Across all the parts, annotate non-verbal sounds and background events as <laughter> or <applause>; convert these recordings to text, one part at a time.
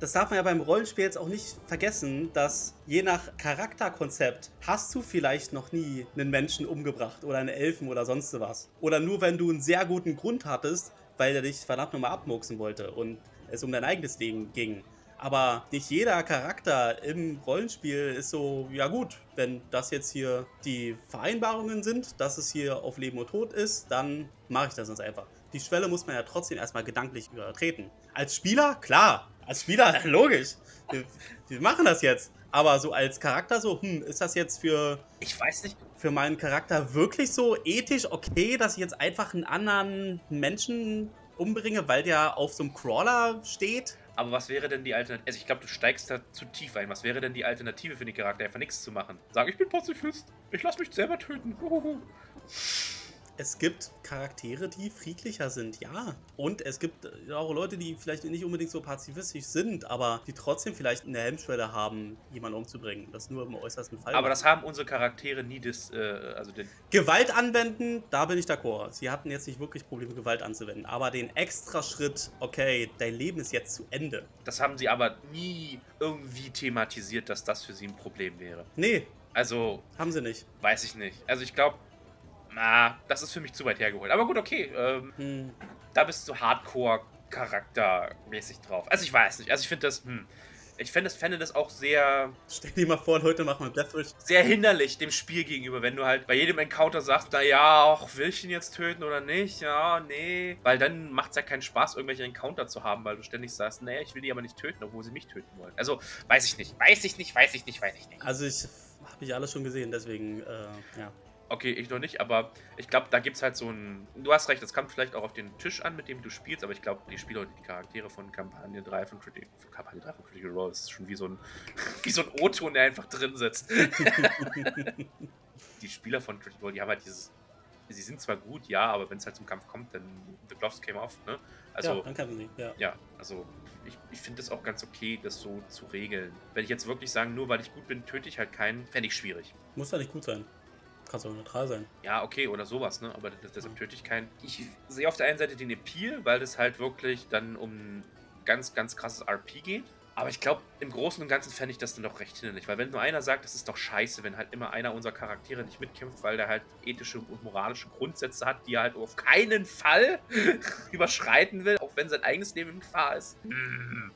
das darf man ja beim Rollenspiel jetzt auch nicht vergessen, dass je nach Charakterkonzept hast du vielleicht noch nie einen Menschen umgebracht oder einen Elfen oder sonst was. Oder nur wenn du einen sehr guten Grund hattest, weil er dich verdammt nochmal abmurksen wollte und es um dein eigenes Leben ging. Aber nicht jeder Charakter im Rollenspiel ist so, ja gut, wenn das jetzt hier die Vereinbarungen sind, dass es hier auf Leben und Tod ist, dann mache ich das ganz einfach. Die Schwelle muss man ja trotzdem erstmal gedanklich übertreten. Als Spieler, klar. Als Spieler, <laughs> logisch. Wir, wir machen das jetzt. Aber so als Charakter so, hm, ist das jetzt für. Ich weiß nicht. Für meinen Charakter wirklich so ethisch okay, dass ich jetzt einfach einen anderen Menschen umbringe, weil der auf so einem Crawler steht? Aber was wäre denn die Alternative? Also ich glaube, du steigst da zu tief ein. Was wäre denn die Alternative für den Charakter, einfach nichts zu machen? Sag, ich bin Pazifist. Ich lass mich selber töten. Es gibt Charaktere, die friedlicher sind, ja. Und es gibt auch Leute, die vielleicht nicht unbedingt so pazifistisch sind, aber die trotzdem vielleicht eine Hemmschwelle haben, jemanden umzubringen. Das nur im äußersten Fall. Aber das haben unsere Charaktere nie das, äh, also den Gewalt anwenden, da bin ich d'accord. Sie hatten jetzt nicht wirklich Probleme, Gewalt anzuwenden. Aber den extra Schritt, okay, dein Leben ist jetzt zu Ende. Das haben sie aber nie irgendwie thematisiert, dass das für sie ein Problem wäre. Nee. Also. Haben sie nicht. Weiß ich nicht. Also ich glaube, na, das ist für mich zu weit hergeholt. Aber gut, okay. Ähm, hm. Da bist du Hardcore-Charaktermäßig drauf. Also ich weiß nicht. Also ich finde das, hm. Ich fände das, fände das auch sehr. Stell dir mal vor, heute machen wir Deathwish. Sehr hinderlich dem Spiel gegenüber, wenn du halt bei jedem Encounter sagst, naja, auch will ich ihn jetzt töten oder nicht? Ja, nee. Weil dann macht es ja keinen Spaß, irgendwelche Encounter zu haben, weil du ständig sagst, naja, ich will die aber nicht töten, obwohl sie mich töten wollen. Also, weiß ich nicht. Weiß ich nicht, weiß ich nicht, weiß ich nicht. Also, ich habe ich alles schon gesehen, deswegen, äh, ja. Okay, ich noch nicht, aber ich glaube, da gibt es halt so ein. Du hast recht, das kommt vielleicht auch auf den Tisch an, mit dem du spielst, aber ich glaube, die Spieler und die Charaktere von Kampagne 3 von Critical, Kampagne 3 von Critical Role ist schon wie so ein, <laughs> wie so ein O-Ton, der einfach drin sitzt. <laughs> die Spieler von Critical Role, die haben halt dieses. Sie sind zwar gut, ja, aber wenn es halt zum Kampf kommt, dann the gloves came off, ne? Also, ja, dann kämpfen sie, ja. Ja, also ich, ich finde es auch ganz okay, das so zu regeln. Wenn ich jetzt wirklich sagen, nur weil ich gut bin, töte ich halt keinen, fände ich schwierig. Muss ja nicht gut sein. Kannst auch neutral sein. Ja, okay, oder sowas, ne? Aber deshalb töte ich keinen. Ich sehe auf der einen Seite den Appeal, weil es halt wirklich dann um ganz, ganz krasses RP geht. Aber ich glaube, im Großen und Ganzen fände ich das dann doch recht hinderlich, weil wenn nur einer sagt, das ist doch scheiße, wenn halt immer einer unserer Charaktere nicht mitkämpft, weil der halt ethische und moralische Grundsätze hat, die er halt auf keinen Fall <laughs> überschreiten will, auch wenn sein eigenes Leben in Gefahr ist. Hm.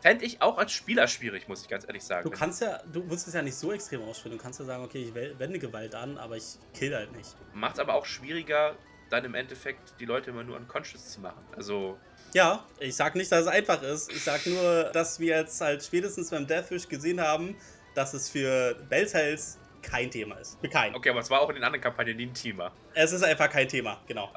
Fände ich auch als Spieler schwierig, muss ich ganz ehrlich sagen. Du kannst ja, du musst es ja nicht so extrem ausspielen. Du kannst ja sagen, okay, ich wende Gewalt an, aber ich kill halt nicht. Macht es aber auch schwieriger, dann im Endeffekt die Leute immer nur unconscious zu machen. Also. Ja, ich sag nicht, dass es einfach ist. Ich sag nur, dass wir jetzt halt spätestens beim Deathwish gesehen haben, dass es für Bells kein Thema ist. Für keinen. Okay, aber es war auch in den anderen Kampagnen nie ein Thema. Es ist einfach kein Thema, genau.